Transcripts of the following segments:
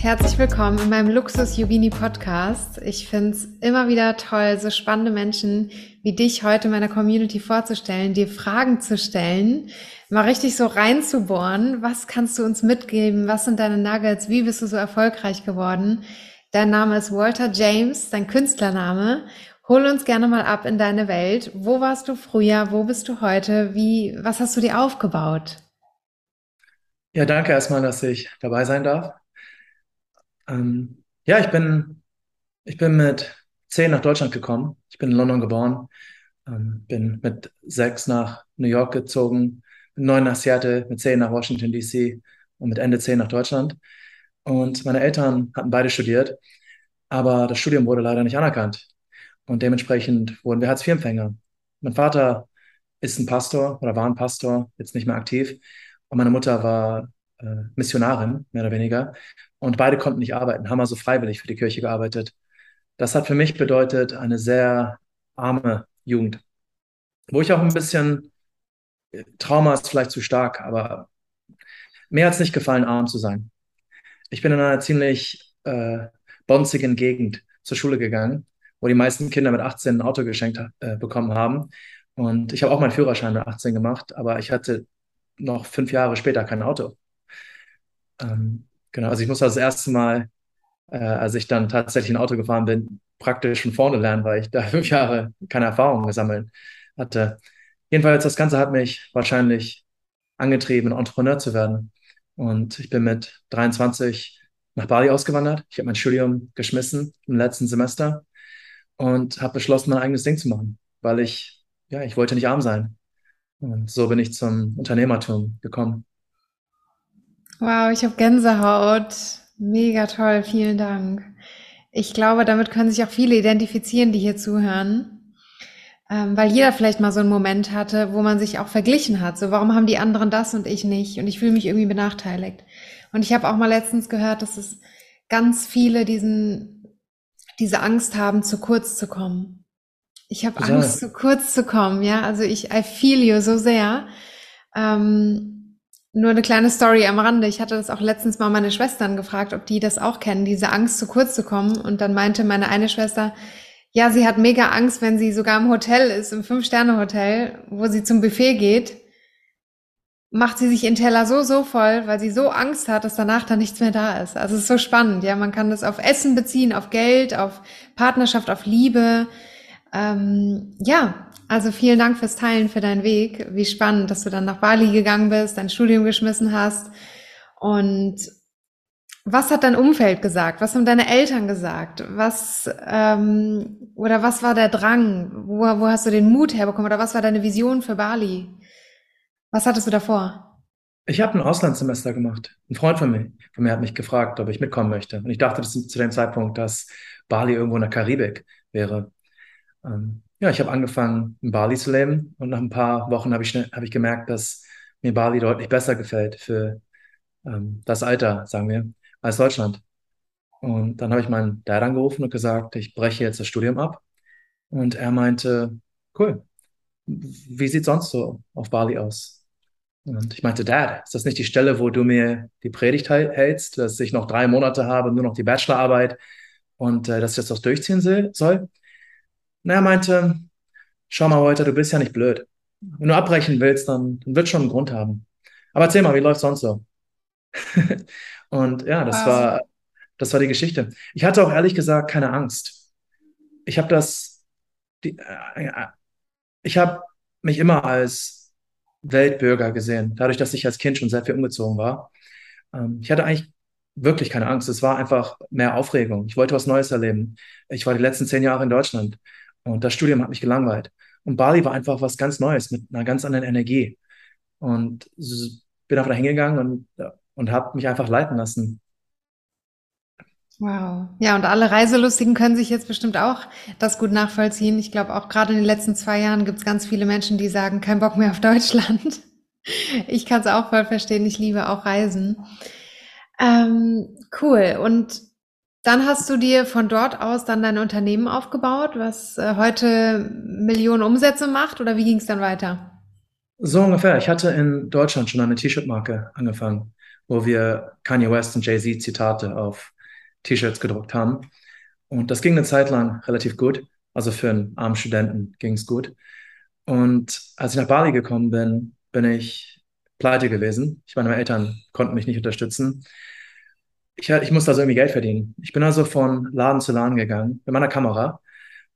herzlich willkommen in meinem Luxus Yogini Podcast. Ich finde es immer wieder toll, so spannende Menschen wie dich heute meiner Community vorzustellen, dir Fragen zu stellen, mal richtig so reinzubohren. Was kannst du uns mitgeben? Was sind deine Nuggets? Wie bist du so erfolgreich geworden? Dein Name ist Walter James, dein Künstlername. Hol uns gerne mal ab in deine Welt. Wo warst du früher? Wo bist du heute? Wie, was hast du dir aufgebaut? Ja, danke erstmal, dass ich dabei sein darf. Ähm, ja, ich bin, ich bin mit zehn nach Deutschland gekommen. Ich bin in London geboren, ähm, bin mit sechs nach New York gezogen, mit neun nach Seattle, mit zehn nach Washington DC und mit Ende zehn nach Deutschland. Und meine Eltern hatten beide studiert, aber das Studium wurde leider nicht anerkannt. Und dementsprechend wurden wir Hartz-IV-Empfänger. Mein Vater ist ein Pastor oder war ein Pastor, jetzt nicht mehr aktiv. Und meine Mutter war Missionarin, mehr oder weniger. Und beide konnten nicht arbeiten, haben also freiwillig für die Kirche gearbeitet. Das hat für mich bedeutet eine sehr arme Jugend, wo ich auch ein bisschen, äh, Trauma ist vielleicht zu stark, aber mir hat es nicht gefallen, arm zu sein. Ich bin in einer ziemlich äh, bonzigen Gegend zur Schule gegangen, wo die meisten Kinder mit 18 ein Auto geschenkt äh, bekommen haben. Und ich habe auch meinen Führerschein mit 18 gemacht, aber ich hatte noch fünf Jahre später kein Auto. Ähm, genau, also ich muss das erste Mal, äh, als ich dann tatsächlich ein Auto gefahren bin, praktisch von vorne lernen, weil ich da fünf Jahre keine Erfahrung gesammelt hatte. Jedenfalls, das Ganze hat mich wahrscheinlich angetrieben, Entrepreneur zu werden. Und ich bin mit 23 nach Bali ausgewandert. Ich habe mein Studium geschmissen im letzten Semester und habe beschlossen, mein eigenes Ding zu machen, weil ich, ja, ich wollte nicht arm sein. Und so bin ich zum Unternehmertum gekommen. Wow, ich habe Gänsehaut. Mega toll, vielen Dank. Ich glaube, damit können sich auch viele identifizieren, die hier zuhören. Ähm, weil jeder vielleicht mal so einen Moment hatte, wo man sich auch verglichen hat. So, warum haben die anderen das und ich nicht? Und ich fühle mich irgendwie benachteiligt. Und ich habe auch mal letztens gehört, dass es ganz viele diesen, diese Angst haben, zu kurz zu kommen. Ich habe Angst, zu kurz zu kommen, ja. Also ich, I feel you so sehr. Ähm, nur eine kleine Story am Rande. Ich hatte das auch letztens mal meine Schwestern gefragt, ob die das auch kennen, diese Angst, zu kurz zu kommen. Und dann meinte meine eine Schwester, ja, sie hat mega Angst, wenn sie sogar im Hotel ist, im Fünf-Sterne-Hotel, wo sie zum Buffet geht, macht sie sich in Teller so, so voll, weil sie so Angst hat, dass danach da nichts mehr da ist. Also es ist so spannend, ja. Man kann das auf Essen beziehen, auf Geld, auf Partnerschaft, auf Liebe. Ähm, ja, also vielen Dank fürs Teilen, für deinen Weg. Wie spannend, dass du dann nach Bali gegangen bist, dein Studium geschmissen hast. Und was hat dein Umfeld gesagt? Was haben deine Eltern gesagt? Was ähm, oder was war der Drang? Wo, wo hast du den Mut herbekommen? Oder was war deine Vision für Bali? Was hattest du davor? Ich habe ein Auslandssemester gemacht. Ein Freund von mir, von mir hat mich gefragt, ob ich mitkommen möchte. Und ich dachte zu dem Zeitpunkt, dass Bali irgendwo in der Karibik wäre. Ähm, ja, ich habe angefangen, in Bali zu leben und nach ein paar Wochen habe ich, hab ich gemerkt, dass mir Bali deutlich besser gefällt für ähm, das Alter, sagen wir, als Deutschland. Und dann habe ich meinen Dad angerufen und gesagt, ich breche jetzt das Studium ab. Und er meinte, cool, wie sieht sonst so auf Bali aus? Und ich meinte, Dad, ist das nicht die Stelle, wo du mir die Predigt hältst, dass ich noch drei Monate habe, nur noch die Bachelorarbeit und äh, dass ich das auch durchziehen soll? Und er meinte, schau mal, Walter, du bist ja nicht blöd. Wenn du abbrechen willst, dann, dann wird schon einen Grund haben. Aber erzähl mal, wie läuft sonst so? und ja, das war, das war die Geschichte. Ich hatte auch ehrlich gesagt keine Angst. Ich habe das, die, äh, ich habe mich immer als Weltbürger gesehen, dadurch, dass ich als Kind schon sehr viel umgezogen war. Ähm, ich hatte eigentlich wirklich keine Angst. Es war einfach mehr Aufregung. Ich wollte was Neues erleben. Ich war die letzten zehn Jahre in Deutschland. Und das Studium hat mich gelangweilt. Und Bali war einfach was ganz Neues mit einer ganz anderen Energie. Und bin einfach da hingegangen und, und habe mich einfach leiten lassen. Wow. Ja, und alle Reiselustigen können sich jetzt bestimmt auch das gut nachvollziehen. Ich glaube, auch gerade in den letzten zwei Jahren gibt es ganz viele Menschen, die sagen, kein Bock mehr auf Deutschland. Ich kann es auch voll verstehen. Ich liebe auch Reisen. Ähm, cool. Und dann hast du dir von dort aus dann dein Unternehmen aufgebaut, was äh, heute Millionen Umsätze macht oder wie ging es dann weiter? So ungefähr. Ich hatte in Deutschland schon eine T-Shirt-Marke angefangen, wo wir Kanye West und Jay-Z Zitate auf T-Shirts gedruckt haben. Und das ging eine Zeit lang relativ gut. Also für einen armen Studenten ging es gut. Und als ich nach Bali gekommen bin, bin ich pleite gewesen. Ich meine, meine Eltern konnten mich nicht unterstützen ich, ich musste also irgendwie Geld verdienen. Ich bin also von Laden zu Laden gegangen mit meiner Kamera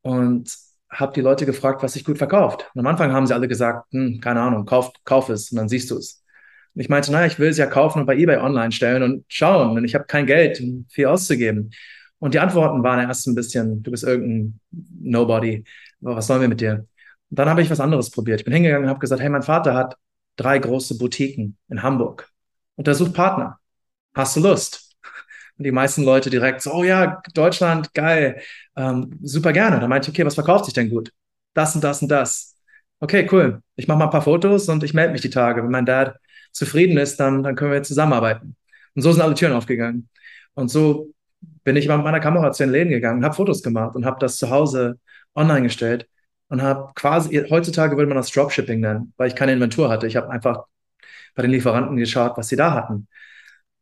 und habe die Leute gefragt, was sich gut verkauft. Und am Anfang haben sie alle gesagt, hm, keine Ahnung, kauf, kauf es und dann siehst du es. Und ich meinte, naja, ich will es ja kaufen und bei eBay online stellen und schauen. Und ich habe kein Geld, um viel auszugeben. Und die Antworten waren erst ein bisschen, du bist irgendein Nobody, was sollen wir mit dir? Und dann habe ich was anderes probiert. Ich bin hingegangen und habe gesagt, hey, mein Vater hat drei große Boutiquen in Hamburg und er sucht Partner. Hast du Lust? Die meisten Leute direkt so, oh ja, Deutschland, geil, ähm, super gerne. Dann meinte ich, okay, was verkauft sich denn gut? Das und das und das. Okay, cool. Ich mache mal ein paar Fotos und ich melde mich die Tage. Wenn mein Dad zufrieden ist, dann, dann können wir zusammenarbeiten. Und so sind alle Türen aufgegangen. Und so bin ich mit meiner Kamera zu den Läden gegangen, habe Fotos gemacht und habe das zu Hause online gestellt und habe quasi, heutzutage würde man das Dropshipping nennen, weil ich keine Inventur hatte. Ich habe einfach bei den Lieferanten geschaut, was sie da hatten.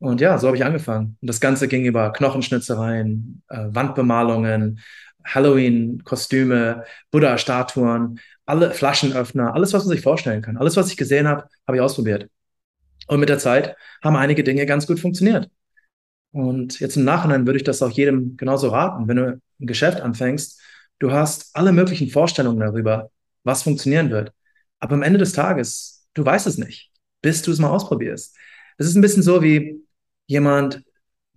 Und ja, so habe ich angefangen. Und das Ganze ging über Knochenschnitzereien, äh, Wandbemalungen, Halloween-Kostüme, Buddha-Statuen, alle Flaschenöffner, alles, was man sich vorstellen kann. Alles, was ich gesehen habe, habe ich ausprobiert. Und mit der Zeit haben einige Dinge ganz gut funktioniert. Und jetzt im Nachhinein würde ich das auch jedem genauso raten. Wenn du ein Geschäft anfängst, du hast alle möglichen Vorstellungen darüber, was funktionieren wird. Aber am Ende des Tages, du weißt es nicht, bis du es mal ausprobierst. Es ist ein bisschen so wie, jemand,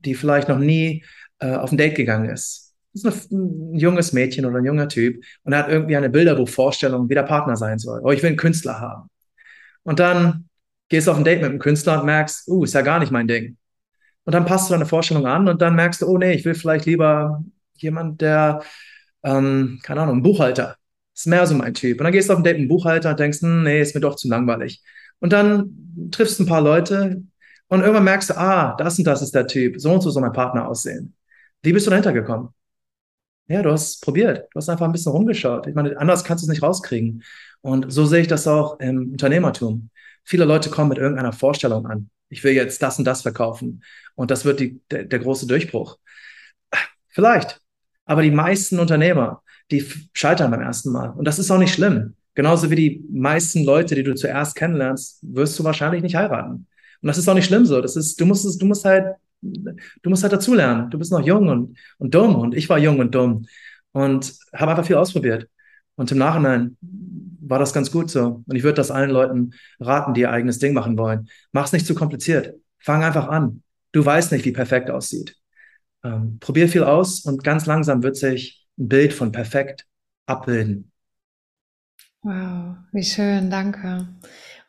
die vielleicht noch nie äh, auf ein Date gegangen ist. Das ist ein, junges Mädchen oder ein junger Typ und hat irgendwie eine Bilderbuchvorstellung, wie der Partner sein soll. Oh, ich will einen Künstler haben. Und dann gehst du auf ein Date mit einem Künstler und merkst, uh, ist ja gar nicht mein Ding. Und dann passt du deine Vorstellung an und dann merkst du, oh nee, ich will vielleicht lieber jemand, der, ähm, keine Ahnung, ein Buchhalter. Ist mehr so mein Typ. Und dann gehst du auf ein Date mit einem Buchhalter und denkst, hm, nee, ist mir doch zu langweilig. Und dann triffst du ein paar Leute, und irgendwann merkst du, ah, das und das ist der Typ, so und so soll mein Partner aussehen. Wie bist du dahinter gekommen? Ja, du hast probiert. Du hast einfach ein bisschen rumgeschaut. Ich meine, anders kannst du es nicht rauskriegen. Und so sehe ich das auch im Unternehmertum. Viele Leute kommen mit irgendeiner Vorstellung an. Ich will jetzt das und das verkaufen. Und das wird die, der, der große Durchbruch. Vielleicht. Aber die meisten Unternehmer, die scheitern beim ersten Mal. Und das ist auch nicht schlimm. Genauso wie die meisten Leute, die du zuerst kennenlernst, wirst du wahrscheinlich nicht heiraten. Und das ist auch nicht schlimm so. Das ist, du musst es, du musst halt, du musst halt dazulernen. Du bist noch jung und, und dumm. Und ich war jung und dumm. Und habe einfach viel ausprobiert. Und im Nachhinein war das ganz gut so. Und ich würde das allen Leuten raten, die ihr eigenes Ding machen wollen. Mach es nicht zu kompliziert. Fang einfach an. Du weißt nicht, wie perfekt aussieht. Ähm, probier viel aus und ganz langsam wird sich ein Bild von perfekt abbilden. Wow, wie schön, danke.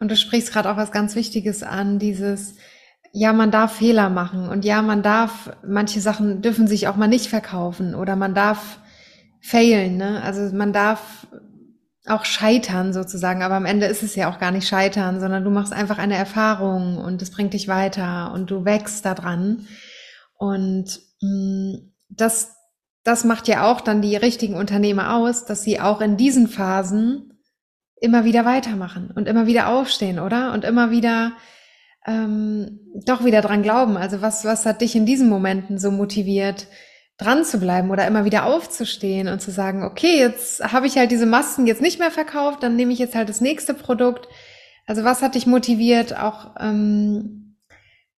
Und du sprichst gerade auch was ganz Wichtiges an, dieses, ja, man darf Fehler machen und ja, man darf, manche Sachen dürfen sich auch mal nicht verkaufen oder man darf failen, ne? Also man darf auch scheitern sozusagen, aber am Ende ist es ja auch gar nicht scheitern, sondern du machst einfach eine Erfahrung und es bringt dich weiter und du wächst daran. Und mh, mm, das, das macht ja auch dann die richtigen Unternehmer aus, dass sie auch in diesen Phasen immer wieder weitermachen und immer wieder aufstehen, oder? Und immer wieder ähm, doch wieder dran glauben. Also was, was hat dich in diesen Momenten so motiviert, dran zu bleiben oder immer wieder aufzustehen und zu sagen, okay, jetzt habe ich halt diese Masken jetzt nicht mehr verkauft, dann nehme ich jetzt halt das nächste Produkt. Also was hat dich motiviert, auch ähm,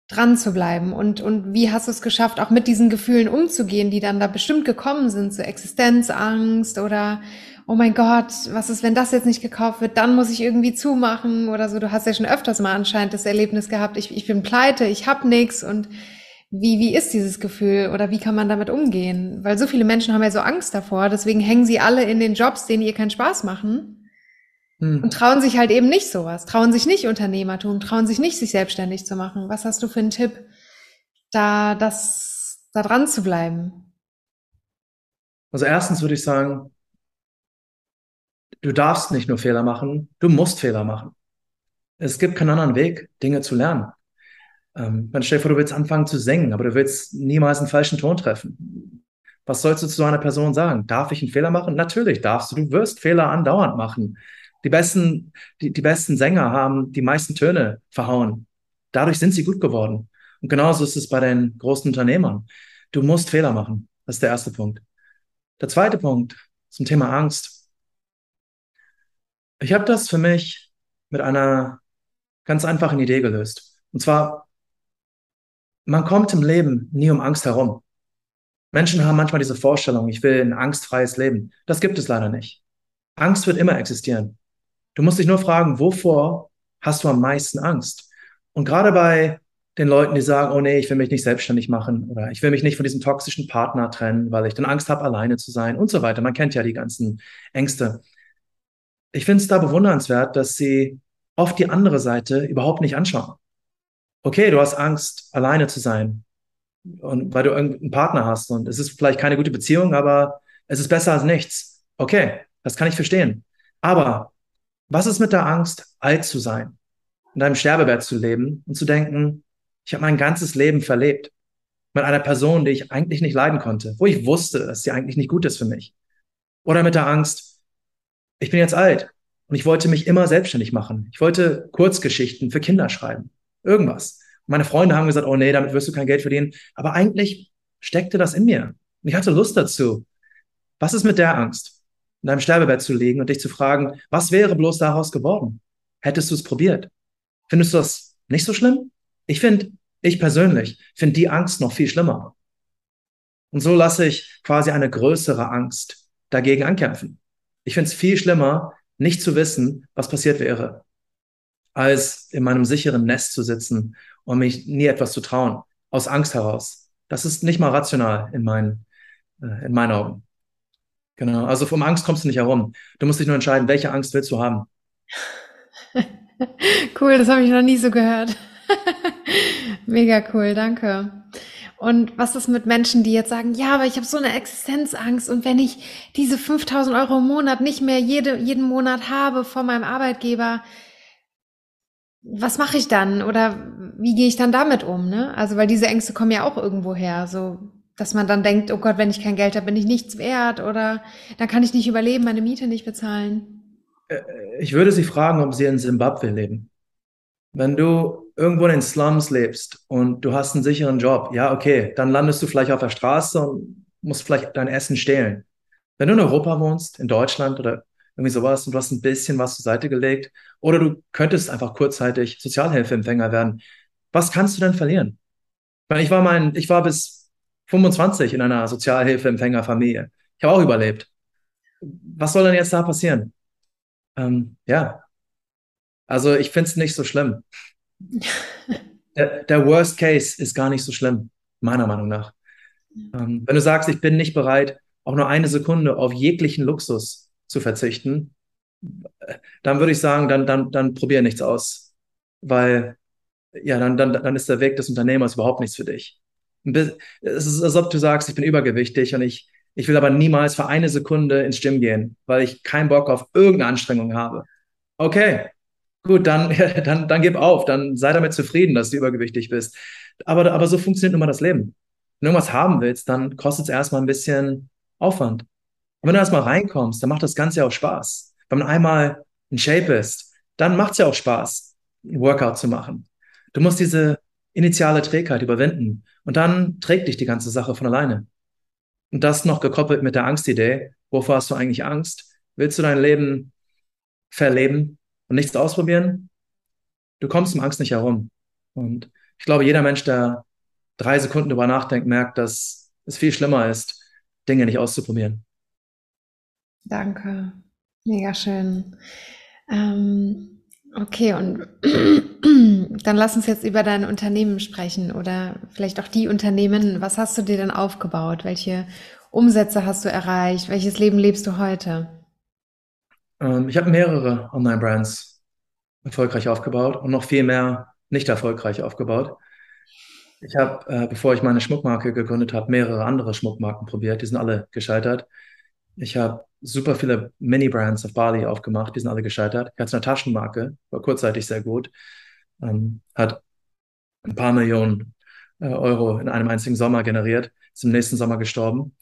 dran zu bleiben und, und wie hast du es geschafft, auch mit diesen Gefühlen umzugehen, die dann da bestimmt gekommen sind, so Existenzangst oder oh mein Gott, was ist, wenn das jetzt nicht gekauft wird, dann muss ich irgendwie zumachen oder so. Du hast ja schon öfters mal anscheinend das Erlebnis gehabt, ich, ich bin pleite, ich hab nix und wie, wie ist dieses Gefühl oder wie kann man damit umgehen? Weil so viele Menschen haben ja so Angst davor, deswegen hängen sie alle in den Jobs, denen ihr keinen Spaß machen hm. und trauen sich halt eben nicht sowas, trauen sich nicht Unternehmertum, trauen sich nicht, sich selbstständig zu machen. Was hast du für einen Tipp, da das da dran zu bleiben? Also erstens würde ich sagen, du darfst nicht nur Fehler machen, du musst Fehler machen. Es gibt keinen anderen Weg, Dinge zu lernen. Ähm, man stell dir vor, du willst anfangen zu singen, aber du willst niemals einen falschen Ton treffen. Was sollst du zu einer Person sagen? Darf ich einen Fehler machen? Natürlich darfst du. Du wirst Fehler andauernd machen. Die besten, die, die besten Sänger haben die meisten Töne verhauen. Dadurch sind sie gut geworden. Und genauso ist es bei den großen Unternehmern. Du musst Fehler machen. Das ist der erste Punkt. Der zweite Punkt zum Thema Angst. Ich habe das für mich mit einer ganz einfachen Idee gelöst. Und zwar, man kommt im Leben nie um Angst herum. Menschen haben manchmal diese Vorstellung, ich will ein angstfreies Leben. Das gibt es leider nicht. Angst wird immer existieren. Du musst dich nur fragen, wovor hast du am meisten Angst? Und gerade bei den Leuten, die sagen, oh nee, ich will mich nicht selbstständig machen oder ich will mich nicht von diesem toxischen Partner trennen, weil ich dann Angst habe, alleine zu sein und so weiter. Man kennt ja die ganzen Ängste. Ich finde es da bewundernswert, dass sie oft die andere Seite überhaupt nicht anschauen. Okay, du hast Angst, alleine zu sein und weil du irgendeinen Partner hast und es ist vielleicht keine gute Beziehung, aber es ist besser als nichts. Okay, das kann ich verstehen. Aber was ist mit der Angst, alt zu sein, in deinem Sterbebett zu leben und zu denken, ich habe mein ganzes Leben verlebt mit einer Person, die ich eigentlich nicht leiden konnte, wo ich wusste, dass sie eigentlich nicht gut ist für mich. Oder mit der Angst, ich bin jetzt alt und ich wollte mich immer selbstständig machen. Ich wollte Kurzgeschichten für Kinder schreiben. Irgendwas. Meine Freunde haben gesagt, oh nee, damit wirst du kein Geld verdienen. Aber eigentlich steckte das in mir. Und ich hatte Lust dazu. Was ist mit der Angst? In deinem Sterbebett zu liegen und dich zu fragen, was wäre bloß daraus geworden? Hättest du es probiert? Findest du das nicht so schlimm? Ich finde, ich persönlich finde die Angst noch viel schlimmer. Und so lasse ich quasi eine größere Angst dagegen ankämpfen. Ich finde es viel schlimmer, nicht zu wissen, was passiert wäre, als in meinem sicheren Nest zu sitzen und mich nie etwas zu trauen, aus Angst heraus. Das ist nicht mal rational in meinen, äh, in meinen Augen. Genau. Also vom Angst kommst du nicht herum. Du musst dich nur entscheiden, welche Angst willst du haben. cool, das habe ich noch nie so gehört. Mega cool, danke. Und was ist mit Menschen, die jetzt sagen, ja, aber ich habe so eine Existenzangst und wenn ich diese 5000 Euro im Monat nicht mehr jede, jeden Monat habe von meinem Arbeitgeber, was mache ich dann? Oder wie gehe ich dann damit um? Ne? Also, weil diese Ängste kommen ja auch irgendwo her. So, dass man dann denkt, oh Gott, wenn ich kein Geld habe, bin ich nichts wert oder dann kann ich nicht überleben, meine Miete nicht bezahlen. Äh, ich würde Sie fragen, ob Sie in Simbabwe leben. Wenn du irgendwo in den Slums lebst und du hast einen sicheren Job, ja, okay, dann landest du vielleicht auf der Straße und musst vielleicht dein Essen stehlen. Wenn du in Europa wohnst, in Deutschland oder irgendwie sowas und du hast ein bisschen was zur Seite gelegt oder du könntest einfach kurzzeitig Sozialhilfeempfänger werden, was kannst du denn verlieren? Weil ich war mein, ich war bis 25 in einer Sozialhilfeempfängerfamilie. Ich habe auch überlebt. Was soll denn jetzt da passieren? Ähm, ja, also ich finde es nicht so schlimm. der, der, Worst Case ist gar nicht so schlimm, meiner Meinung nach. Ähm, wenn du sagst, ich bin nicht bereit, auch nur eine Sekunde auf jeglichen Luxus zu verzichten, dann würde ich sagen, dann, dann, dann probier nichts aus. Weil, ja, dann, dann, dann ist der Weg des Unternehmers überhaupt nichts für dich. Es ist, als ob du sagst, ich bin übergewichtig und ich, ich will aber niemals für eine Sekunde ins Gym gehen, weil ich keinen Bock auf irgendeine Anstrengung habe. Okay, Gut, dann, dann, dann gib auf, dann sei damit zufrieden, dass du übergewichtig bist. Aber, aber so funktioniert nun mal das Leben. Wenn du irgendwas haben willst, dann kostet es erstmal ein bisschen Aufwand. Und wenn du erstmal reinkommst, dann macht das Ganze ja auch Spaß. Wenn man einmal in Shape ist, dann macht es ja auch Spaß, ein Workout zu machen. Du musst diese initiale Trägheit überwinden und dann trägt dich die ganze Sache von alleine. Und das noch gekoppelt mit der Angstidee. Wovor hast du eigentlich Angst? Willst du dein Leben verleben? Und nichts ausprobieren, du kommst um Angst nicht herum. Und ich glaube, jeder Mensch, der drei Sekunden darüber nachdenkt, merkt, dass es viel schlimmer ist, Dinge nicht auszuprobieren. Danke. Mega schön. Ähm, okay, und dann lass uns jetzt über dein Unternehmen sprechen oder vielleicht auch die Unternehmen. Was hast du dir denn aufgebaut? Welche Umsätze hast du erreicht? Welches Leben lebst du heute? Ähm, ich habe mehrere Online-Brands erfolgreich aufgebaut und noch viel mehr nicht erfolgreich aufgebaut. Ich habe, äh, bevor ich meine Schmuckmarke gegründet habe, mehrere andere Schmuckmarken probiert. Die sind alle gescheitert. Ich habe super viele Mini-Brands auf Bali aufgemacht. Die sind alle gescheitert. Ich hatte eine Taschenmarke, war kurzzeitig sehr gut. Ähm, hat ein paar Millionen äh, Euro in einem einzigen Sommer generiert. Ist im nächsten Sommer gestorben.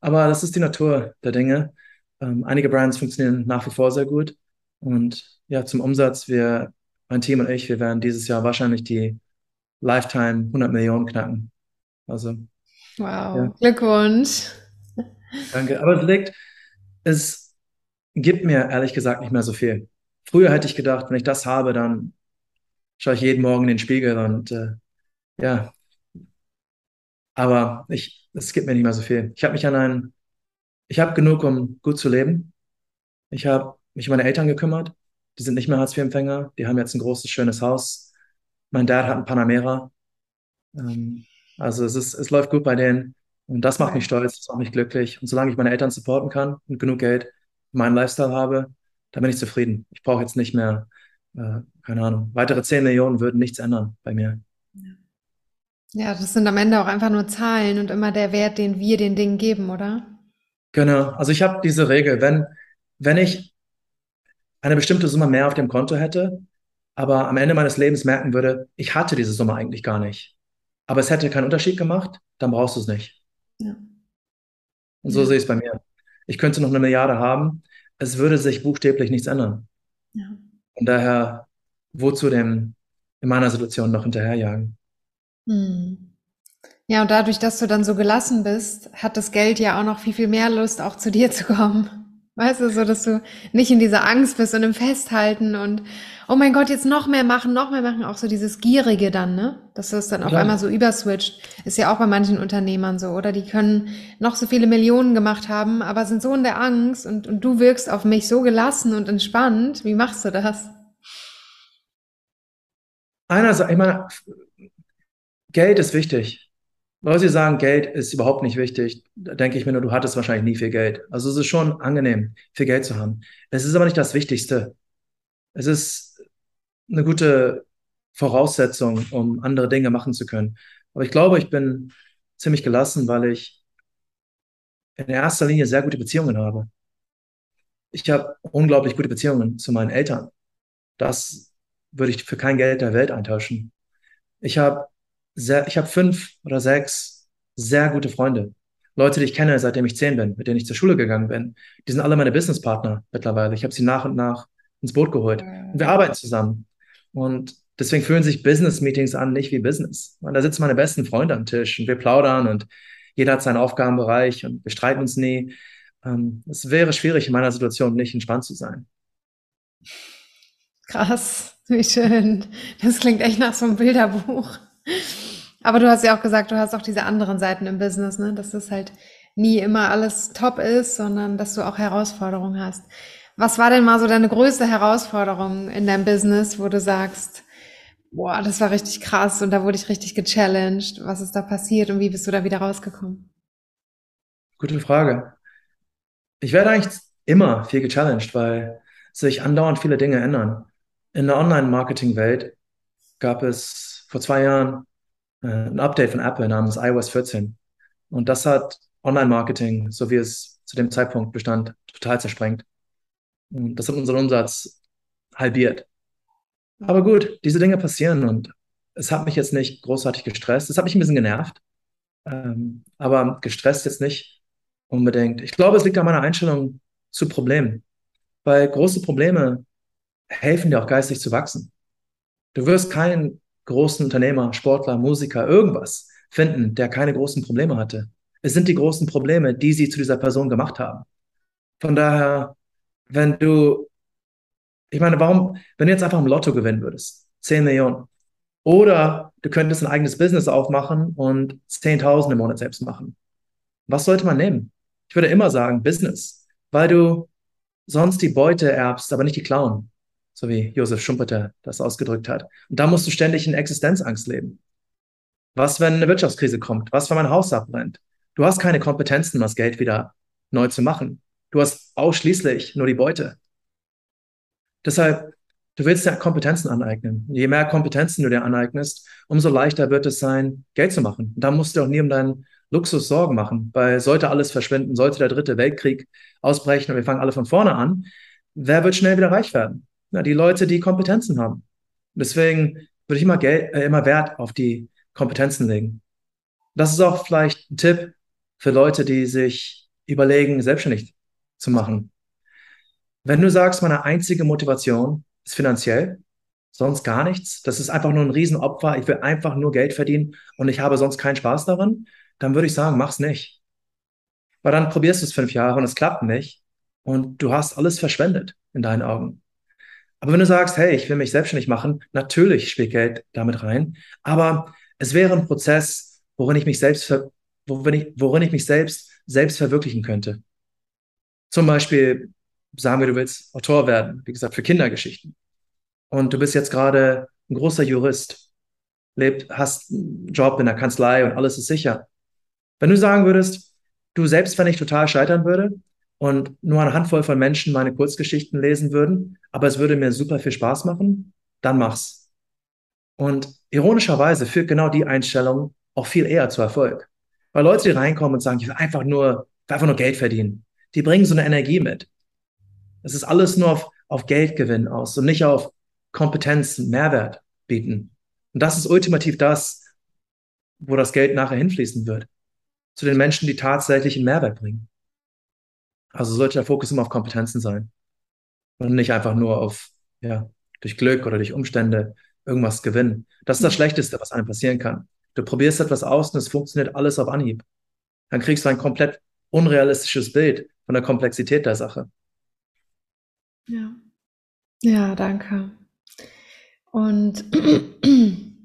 Aber das ist die Natur der Dinge. Ähm, einige Brands funktionieren nach wie vor sehr gut. Und ja, zum Umsatz, wir, mein Team und ich, wir werden dieses Jahr wahrscheinlich die Lifetime 100 Millionen knacken. Also, Wow, ja, Glückwunsch. danke. Aber es liegt, es gibt mir ehrlich gesagt nicht mehr so viel. Früher hätte ich gedacht, wenn ich das habe, dann schaue ich jeden Morgen in den Spiegel und äh, ja, aber ich, es gibt mir nicht mehr so viel. Ich habe mich an einen, ich habe genug, um gut zu leben. Ich habe mich um meine Eltern gekümmert. Die sind nicht mehr Hartz-IV-Empfänger. Die haben jetzt ein großes, schönes Haus. Mein Dad hat ein Panamera. Ähm, also es ist, es läuft gut bei denen. Und das macht mich stolz, das macht mich glücklich. Und solange ich meine Eltern supporten kann und genug Geld für meinen Lifestyle habe, dann bin ich zufrieden. Ich brauche jetzt nicht mehr, äh, keine Ahnung, weitere 10 Millionen würden nichts ändern bei mir. Ja, das sind am Ende auch einfach nur Zahlen und immer der Wert, den wir den Dingen geben, oder? Genau. Also ich habe diese Regel, wenn, wenn ich eine bestimmte Summe mehr auf dem Konto hätte, aber am Ende meines Lebens merken würde, ich hatte diese Summe eigentlich gar nicht, aber es hätte keinen Unterschied gemacht, dann brauchst du es nicht. Ja. Und so Ja. sehe ich es bei mir. Ich könnte noch eine Milliarde haben, es würde sich buchstäblich nichts ändern. Ja. Von daher, wozu dem in meiner Situation noch hinterherjagen? Hm. Ja, und dadurch, dass du dann so gelassen bist, hat das Geld ja auch noch viel, viel mehr Lust, auch zu dir zu kommen. Weißt du, so dass du nicht in dieser Angst bist und im Festhalten und oh mein Gott, jetzt noch mehr machen, noch mehr machen, auch so dieses Gierige dann, ne? Dass du es dann auf einmal Klar. so überswitcht. Ist ja auch bei manchen Unternehmern so, oder? Die können noch so viele Millionen gemacht haben, aber sind so in der Angst und, und du wirkst auf mich so gelassen und entspannt. Wie machst du das? Einerseits, ich meine, Geld ist wichtig. Leute, die sagen, Geld ist überhaupt nicht wichtig, da denke ich mir nur, du hattest wahrscheinlich nie viel Geld. Also es ist schon angenehm, viel Geld zu haben. Es ist aber nicht das Wichtigste. Es ist eine gute Voraussetzung, um andere Dinge machen zu können. Aber ich glaube, ich bin ziemlich gelassen, weil ich in erster Linie sehr gute Beziehungen habe. Ich habe unglaublich gute Beziehungen zu meinen Eltern. Das würde ich für kein Geld der Welt eintauschen. Ich habe sehr, ich habe fünf oder sechs sehr gute Freunde. Leute, die ich kenne, seitdem ich zehn bin, mit denen ich zur Schule gegangen bin. Die sind alle meine Businesspartner mittlerweile. Ich habe sie nach und nach ins Boot geholt. Und wir arbeiten zusammen. Und deswegen fühlen sich Business-Meetings an, nicht wie Business. Und da sitzen meine besten Freunde am Tisch und wir plaudern und jeder hat seinen Aufgabenbereich und wir streiten uns nie. Ähm, es wäre schwierig, in meiner Situation nicht entspannt zu sein. Krass, wie schön. Das klingt echt nach so einem Bilderbuch. Aber du hast ja auch gesagt, du hast auch diese anderen Seiten im Business, ne? Dass das halt nie immer alles top ist, sondern dass du auch Herausforderungen hast. Was war denn mal so deine größte Herausforderung in deinem Business, wo du sagst, boah, das war richtig krass und da wurde ich richtig gechallenged. Was ist da passiert und wie bist du da wieder rausgekommen? Gute Frage. Ich werde eigentlich immer viel gechallenged, weil sich andauernd viele Dinge ändern. In der Online-Marketing-Welt gab es vor zwei Jahren äh, ein Update von Apple namens iOS 14. Und das hat Online-Marketing, so wie es zu dem Zeitpunkt bestand, total zersprengt. Und das hat unseren Umsatz halbiert. Aber gut, diese Dinge passieren und es hat mich jetzt nicht großartig gestresst. Es hat mich ein bisschen genervt, ähm, aber gestresst jetzt nicht unbedingt. Ich glaube, es liegt an meiner Einstellung zu Problemen, weil große Probleme helfen dir auch geistig zu wachsen. Du wirst keinen großen Unternehmer, Sportler, Musiker, irgendwas finden, der keine großen Probleme hatte. Es sind die großen Probleme, die sie zu dieser Person gemacht haben. Von daher, wenn du, ich meine, warum, wenn du jetzt einfach im Lotto gewinnen würdest, 10 Millionen, oder du könntest ein eigenes Business aufmachen und 10.000 im Monat selbst machen. Was sollte man nehmen? Ich würde immer sagen Business, weil du sonst die Beute erbst, aber nicht die klauen, so wie Josef Schumpeter das ausgedrückt hat. Und da musst du ständig in Existenzangst leben. Was, wenn eine Wirtschaftskrise kommt? Was, wenn mein Haus abbrennt? Du hast keine Kompetenzen, um das Geld wieder neu zu machen. Du hast ausschließlich nur die Beute. Deshalb Du willst dir Kompetenzen aneignen. Je mehr Kompetenzen du dir aneignest, umso leichter wird es sein, Geld zu machen. Und da musst du auch nie um deinen Luxus Sorgen machen, weil sollte alles verschwinden, sollte der dritte Weltkrieg ausbrechen und wir fangen alle von vorne an, wer wird schnell wieder reich werden? Na, die Leute, die Kompetenzen haben. Deswegen würde ich immer, Geld, äh, immer Wert auf die Kompetenzen legen. Das ist auch vielleicht ein Tipp für Leute, die sich überlegen, selbstständig zu machen. Wenn du sagst, meine einzige Motivation ist finanziell, sonst gar nichts, das ist einfach nur ein Riesenopfer, ich will einfach nur Geld verdienen und ich habe sonst keinen Spaß daran, dann würde ich sagen, mach's nicht. Weil dann probierst du es fünf Jahre und es klappt nicht und du hast alles verschwendet in deinen Augen. Aber wenn du sagst, hey, ich will mich selbstständig machen, natürlich spielt Geld damit rein, aber es wäre ein Prozess, worin ich mich selbst, worin ich, worin ich mich selbst, selbst verwirklichen könnte. Zum Beispiel sagen wir, du willst Autor werden, wie gesagt, für Kindergeschichten. Und du bist jetzt gerade ein großer Jurist, lebt, hast einen Job in der Kanzlei und alles ist sicher. Wenn du sagen würdest, du selbst, wenn ich total scheitern würde und nur eine Handvoll von Menschen meine Kurzgeschichten lesen würden, aber es würde mir super viel Spaß machen, dann mach's. Und ironischerweise führt genau die Einstellung auch viel eher zu Erfolg. Weil Leute, die reinkommen und sagen, ich will einfach nur, einfach nur Geld verdienen, die bringen so eine Energie mit. Es ist alles nur auf, auf Geldgewinn aus und nicht auf Kompetenzen, Mehrwert bieten. Und das ist ultimativ das, wo das Geld nachher hinfließen wird. Zu den Menschen, die tatsächlich einen Mehrwert bringen. Also sollte der Fokus immer auf Kompetenzen sein. Und nicht einfach nur auf, ja, durch Glück oder durch Umstände irgendwas gewinnen. Das ist das Schlechteste, was einem passieren kann. Du probierst etwas aus und es funktioniert alles auf Anhieb. Dann kriegst du ein komplett unrealistisches Bild von der Komplexität der Sache. Ja. Ja, danke. Und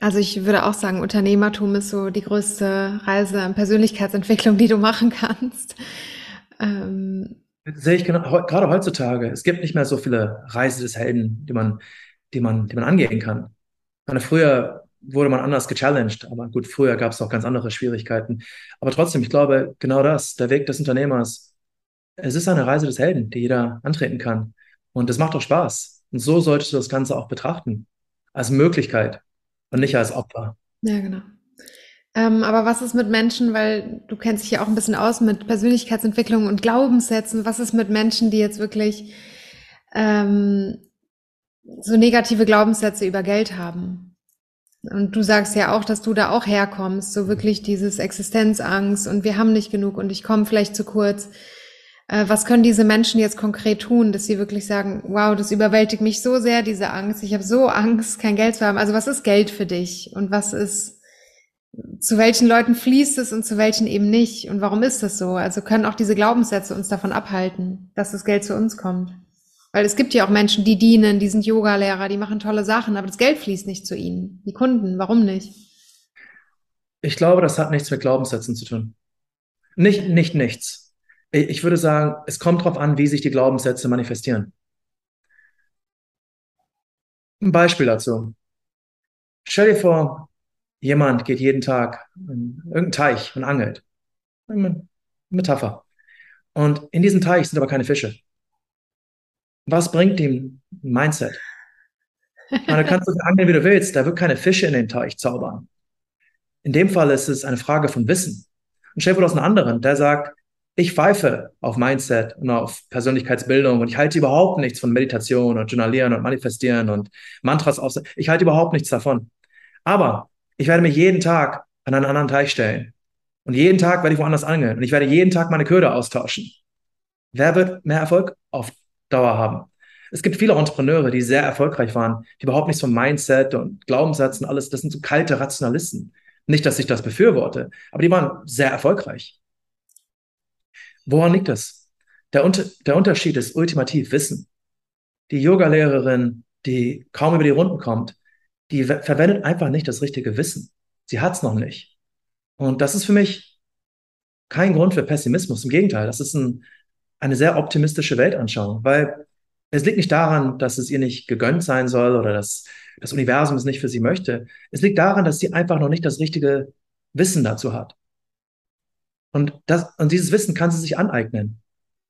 also ich würde auch sagen, Unternehmertum ist so die größte Reise an Persönlichkeitsentwicklung, die du machen kannst. Ähm, Sehe ich genau, gerade heutzutage. Es gibt nicht mehr so viele Reise des Helden, die man, die man, die man angehen kann. meine, früher wurde man anders gechallenged, aber gut, früher gab es auch ganz andere Schwierigkeiten. Aber trotzdem, ich glaube, genau das, der Weg des Unternehmers, es ist eine Reise des Helden, die jeder antreten kann. Und es macht doch Spaß. Und so solltest du das Ganze auch betrachten. Als Möglichkeit und nicht als Opfer. Ja, genau. Ähm, aber was ist mit Menschen, weil du kennst dich ja auch ein bisschen aus mit Persönlichkeitsentwicklung und Glaubenssätzen, was ist mit Menschen, die jetzt wirklich ähm, so negative Glaubenssätze über Geld haben? Und du sagst ja auch, dass du da auch herkommst, so wirklich dieses Existenzangst und wir haben nicht genug und ich komme vielleicht zu kurz. Äh, was können diese Menschen jetzt konkret tun, dass sie wirklich sagen, wow, das überwältigt mich so sehr, diese Angst. Ich habe so Angst, kein Geld zu haben. Also was ist Geld für dich und was ist zu welchen Leuten fließt es und zu welchen eben nicht? Und warum ist das so? Also können auch diese Glaubenssätze uns davon abhalten, dass das Geld zu uns kommt? Weil es gibt ja auch Menschen, die dienen, die sind Yogalehrer, die machen tolle Sachen, aber das Geld fließt nicht zu ihnen. Die Kunden, warum nicht? Ich glaube, das hat nichts mit Glaubenssätzen zu tun. Nicht, nicht nichts. Ich würde sagen, es kommt darauf an, wie sich die Glaubenssätze manifestieren. Ein Beispiel dazu. Stell dir vor, jemand geht jeden Tag in irgendeinen Teich und angelt. Metapher. Und in diesem Teich sind aber keine Fische. Was bringt ihm ein Mindset? Meine, du kannst so angeln, wie du willst, da wird keine Fische in den Teich zaubern. In dem Fall ist es eine Frage von Wissen. Und vor, du einen anderen, der sagt, ich pfeife auf Mindset und auf Persönlichkeitsbildung und ich halte überhaupt nichts von Meditation und Journalieren und Manifestieren und Mantras aus. Ich halte überhaupt nichts davon. Aber ich werde mich jeden Tag an einen anderen Teich stellen. Und jeden Tag werde ich woanders angeln. Und ich werde jeden Tag meine Köder austauschen. Wer wird mehr Erfolg auf Dauer haben? Es gibt viele Entrepreneure, die sehr erfolgreich waren, die überhaupt nichts vom Mindset und Glaubenssätzen alles, das sind so kalte Rationalisten. Nicht, dass ich das befürworte, aber die waren sehr erfolgreich. Woran liegt das? Der, Unter der Unterschied ist ultimativ Wissen. Die Yogalehrerin, die kaum über die Runden kommt, die verwendet einfach nicht das richtige Wissen. Sie hat es noch nicht. Und das ist für mich kein Grund für Pessimismus. Im Gegenteil, das ist ein, eine sehr optimistische Weltanschauung, weil es liegt nicht daran, dass es ihr nicht gegönnt sein soll oder dass das Universum es nicht für sie möchte. Es liegt daran, dass sie einfach noch nicht das richtige Wissen dazu hat. Und, das, und dieses Wissen kann sie sich aneignen.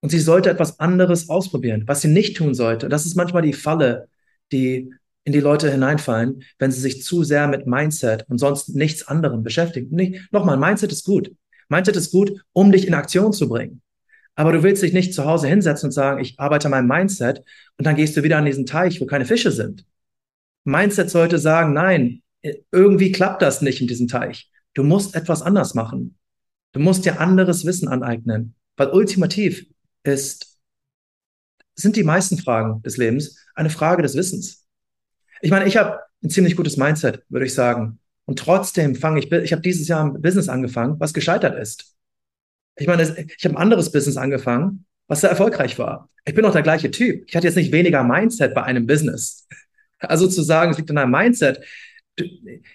Und sie sollte etwas anderes ausprobieren, was sie nicht tun sollte. Das ist manchmal die Falle, die in die Leute hineinfallen, wenn sie sich zu sehr mit Mindset und sonst nichts anderem beschäftigen. Nicht, nochmal, Mindset ist gut. Mindset ist gut, um dich in Aktion zu bringen. Aber du willst dich nicht zu Hause hinsetzen und sagen, ich arbeite an meinem Mindset und dann gehst du wieder an diesen Teich, wo keine Fische sind. Mindset sollte sagen, nein, irgendwie klappt das nicht in diesem Teich. Du musst etwas anders machen. Du musst dir anderes Wissen aneignen, weil ultimativ ist, sind die meisten Fragen des Lebens eine Frage des Wissens. Ich meine, ich habe ein ziemlich gutes Mindset, würde ich sagen. Und trotzdem fange ich, ich habe dieses Jahr ein Business angefangen, was gescheitert ist. Ich meine, ich habe ein anderes Business angefangen, was sehr erfolgreich war. Ich bin auch der gleiche Typ. Ich hatte jetzt nicht weniger Mindset bei einem Business. Also zu sagen, es liegt an einem Mindset,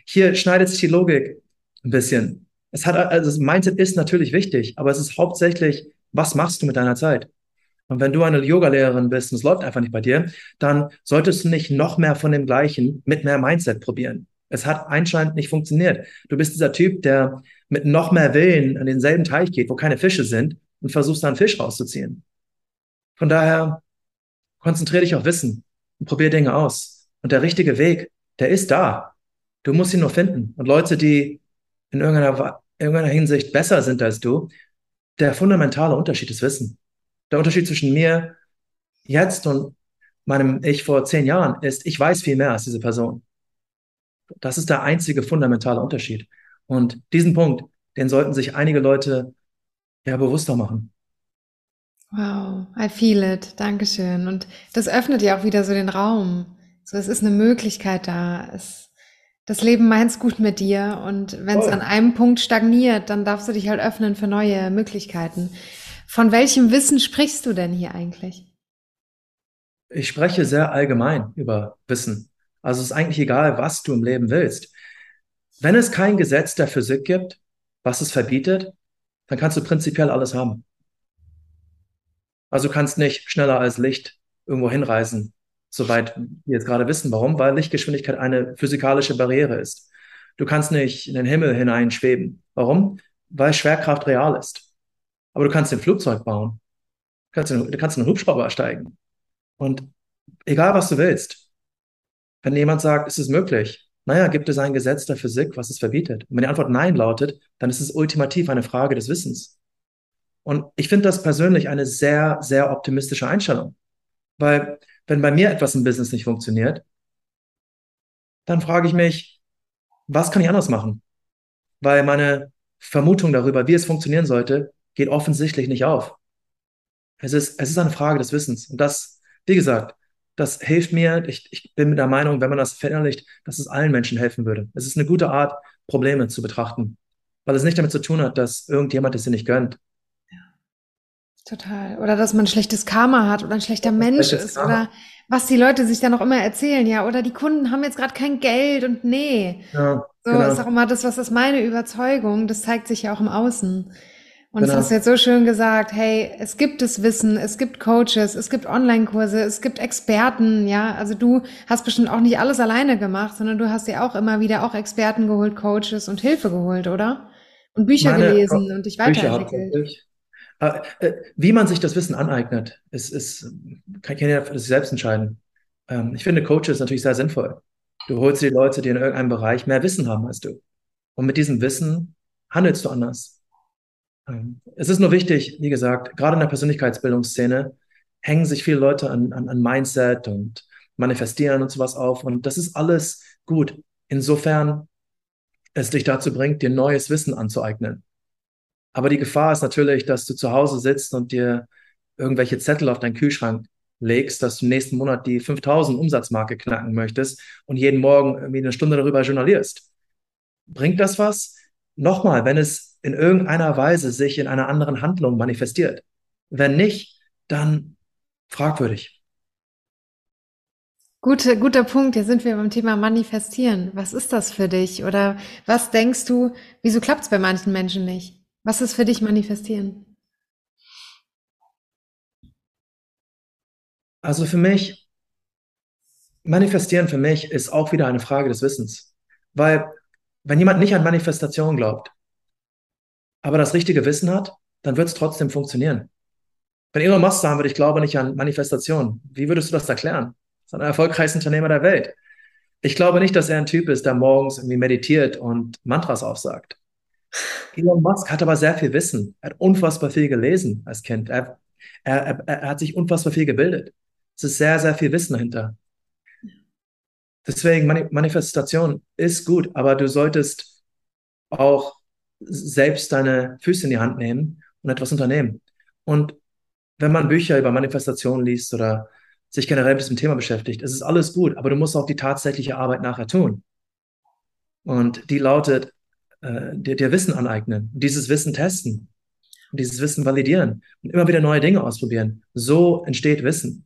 hier schneidet sich die Logik ein bisschen. Es hat, also das Mindset ist natürlich wichtig, aber es ist hauptsächlich, was machst du mit deiner Zeit? Und wenn du eine Yoga-Lehrerin bist und es läuft einfach nicht bei dir, dann solltest du nicht noch mehr von dem Gleichen mit mehr Mindset probieren. Es hat anscheinend nicht funktioniert. Du bist dieser Typ, der mit noch mehr Willen an denselben Teich geht, wo keine Fische sind und versuchst da einen Fisch rauszuziehen. Von daher konzentriere dich auf Wissen und probier Dinge aus. Und der richtige Weg, der ist da. Du musst ihn nur finden. Und Leute, die in irgendeiner, in irgendeiner Hinsicht besser sind als du, der fundamentale Unterschied ist Wissen. Der Unterschied zwischen mir jetzt und meinem Ich vor zehn Jahren ist, ich weiß viel mehr als diese Person. Das ist der einzige fundamentale Unterschied. Und diesen Punkt, den sollten sich einige Leute ja bewusster machen. Wow, I feel it. Dankeschön. Und das öffnet ja auch wieder so den Raum. So, es ist eine Möglichkeit da. Es, das Leben meint's gut mit dir. Und wenn es an einem Punkt stagniert, dann darfst du dich halt öffnen für neue Möglichkeiten. Von welchem Wissen sprichst du denn hier eigentlich? Ich spreche sehr allgemein über Wissen. Also es ist eigentlich egal, was du im Leben willst. Wenn es kein Gesetz der Physik gibt, was es verbietet, dann kannst du prinzipiell alles haben. Also kannst nicht schneller als Licht irgendwo hinreisen, soweit wir jetzt gerade wissen. Warum? Weil Lichtgeschwindigkeit eine physikalische Barriere ist. Du kannst nicht in den Himmel hineinschweben. Warum? Weil Schwerkraft real ist. Aber du kannst ein Flugzeug bauen. Du kannst, du kannst in einen Hubschrauber steigen. Und egal, was du willst, wenn jemand sagt, ist es möglich? Naja, gibt es ein Gesetz der Physik, was es verbietet? Und wenn die Antwort Nein lautet, dann ist es ultimativ eine Frage des Wissens. Und ich finde das persönlich eine sehr, sehr optimistische Einstellung. Weil wenn bei mir etwas im Business nicht funktioniert, dann frage ich mich, was kann ich anders machen? Weil meine Vermutung darüber, wie es funktionieren sollte, geht offensichtlich nicht auf. Es ist, es ist eine Frage des Wissens. Und das, wie gesagt, das hilft mir. Ich, ich bin mit der Meinung, wenn man das verinnerlicht, dass es allen Menschen helfen würde. Es ist eine gute Art, Probleme zu betrachten, weil es nicht damit zu tun hat, dass irgendjemand es dir nicht gönnt. Ja, total. Oder dass man ein schlechtes Karma hat oder ein schlechter Mensch ist Karma. oder was die Leute sich dann auch immer erzählen, ja, oder die Kunden haben jetzt gerade kein Geld und nee. Ja, so genau. ist auch immer das, was ist meine Überzeugung, das zeigt sich ja auch im Außen. Und genau. das hast du jetzt so schön gesagt, hey, es gibt das Wissen, es gibt Coaches, es gibt Online-Kurse, es gibt Experten, ja. Also du hast bestimmt auch nicht alles alleine gemacht, sondern du hast dir auch immer wieder auch Experten geholt, Coaches und Hilfe geholt, oder? Und Bücher Meine, gelesen und dich weiterentwickelt. Ah, äh, wie man sich das Wissen aneignet, ist, ist kann jeder für sich selbst entscheiden. Ähm, ich finde Coaches natürlich sehr sinnvoll. Du holst die Leute, die in irgendeinem Bereich mehr Wissen haben als du. Und mit diesem Wissen handelst du anders. Ähm, es ist nur wichtig, wie gesagt, gerade in der Persönlichkeitsbildungsszene hängen sich viele Leute an, an, an Mindset und manifestieren und sowas auf. Und das ist alles gut. Insofern es dich dazu bringt, dir neues Wissen anzueignen. Aber die Gefahr ist natürlich, dass du zu Hause sitzt und dir irgendwelche Zettel auf deinen Kühlschrank legst, dass du nächsten Monat die 5000 Umsatzmarke knacken möchtest und jeden Morgen irgendwie eine Stunde darüber journalierst. Bringt das was? Nochmal, wenn es in irgendeiner Weise sich in einer anderen Handlung manifestiert. Wenn nicht, dann fragwürdig. Gute, guter Punkt. Jetzt sind wir beim Thema Manifestieren. Was ist das für dich? Oder was denkst du, wieso klappt es bei manchen Menschen nicht? Was ist für dich Manifestieren? Also für mich, Manifestieren für mich ist auch wieder eine Frage des Wissens. Weil wenn jemand nicht an Manifestation glaubt, aber das richtige Wissen hat, dann wird es trotzdem funktionieren. Wenn Elon Musk sagen würde, ich glaube nicht an Manifestation, wie würdest du das erklären? Das ist ein erfolgreichster Unternehmer der Welt. Ich glaube nicht, dass er ein Typ ist, der morgens irgendwie meditiert und Mantras aufsagt. Elon Musk hat aber sehr viel Wissen. Er hat unfassbar viel gelesen als Kind. Er, er, er, er hat sich unfassbar viel gebildet. Es ist sehr, sehr viel Wissen dahinter. Deswegen, Manifestation ist gut, aber du solltest auch selbst deine Füße in die Hand nehmen und etwas unternehmen. Und wenn man Bücher über Manifestation liest oder sich generell mit diesem Thema beschäftigt, ist es alles gut, aber du musst auch die tatsächliche Arbeit nachher tun. Und die lautet, äh, dir, dir Wissen aneignen, dieses Wissen testen dieses Wissen validieren und immer wieder neue Dinge ausprobieren. So entsteht Wissen.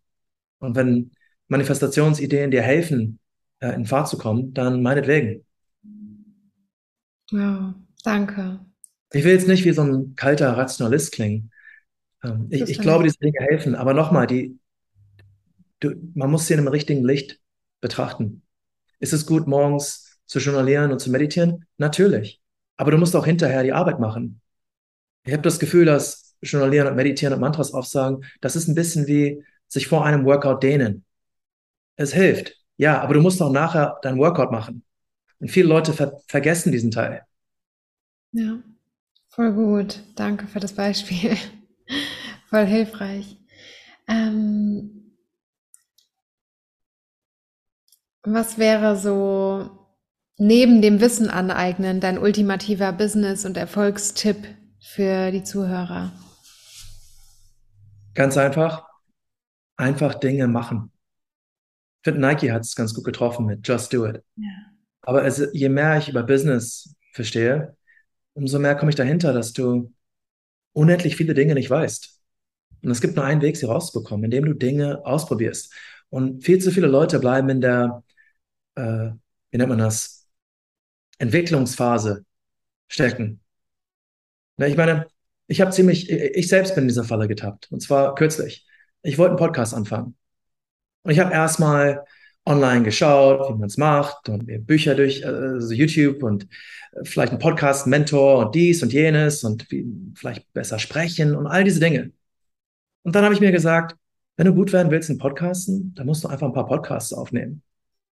Und wenn Manifestationsideen dir helfen, äh, in Fahrt zu kommen, dann meinetwegen. Ja, danke. Ich will jetzt nicht wie so ein kalter Rationalist klingen. Ähm, ich, ich glaube, diese Dinge helfen, aber nochmal, die, du, man muss sie in einem richtigen Licht betrachten. Ist es gut, morgens zu journalieren und zu meditieren? Natürlich. Aber du musst auch hinterher die Arbeit machen. Ich habe das Gefühl, dass Journalieren und Meditieren und Mantras aufsagen, das ist ein bisschen wie sich vor einem Workout dehnen. Es hilft, ja, aber du musst auch nachher dein Workout machen. Und viele Leute ver vergessen diesen Teil. Ja, voll gut. Danke für das Beispiel. voll hilfreich. Ähm, was wäre so neben dem Wissen aneignen dein ultimativer Business- und Erfolgstipp für die Zuhörer? Ganz einfach, einfach Dinge machen. Ich finde, Nike hat es ganz gut getroffen mit Just Do It. Ja. Aber es, je mehr ich über Business verstehe, umso mehr komme ich dahinter, dass du unendlich viele Dinge nicht weißt. Und es gibt nur einen Weg, sie rauszubekommen, indem du Dinge ausprobierst. Und viel zu viele Leute bleiben in der, äh, wie nennt man das, Entwicklungsphase stecken. Na, ich meine, ich habe ziemlich, ich selbst bin in dieser Falle getappt. Und zwar kürzlich. Ich wollte einen Podcast anfangen. Und ich habe erstmal online geschaut, wie man es macht und mir Bücher durch also YouTube und äh, vielleicht einen Podcast, Mentor und dies und jenes und wie, vielleicht besser sprechen und all diese Dinge. Und dann habe ich mir gesagt, wenn du gut werden willst in Podcasten, dann musst du einfach ein paar Podcasts aufnehmen.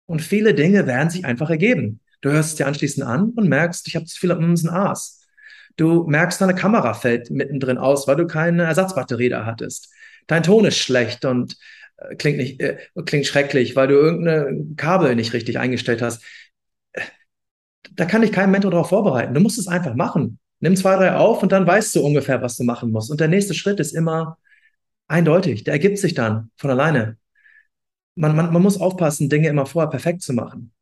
Und viele Dinge werden sich einfach ergeben. Du hörst es dir anschließend an und merkst, ich habe zu viele Ms und A's. Du merkst, deine Kamera fällt mittendrin aus, weil du keine Ersatzbatterie da hattest. Dein Ton ist schlecht und klingt nicht, äh, klingt schrecklich, weil du irgendeine Kabel nicht richtig eingestellt hast. Da kann dich kein Mentor darauf vorbereiten. Du musst es einfach machen. Nimm zwei, drei auf und dann weißt du ungefähr, was du machen musst. Und der nächste Schritt ist immer eindeutig. Der ergibt sich dann von alleine. Man, man, man muss aufpassen, Dinge immer vorher perfekt zu machen,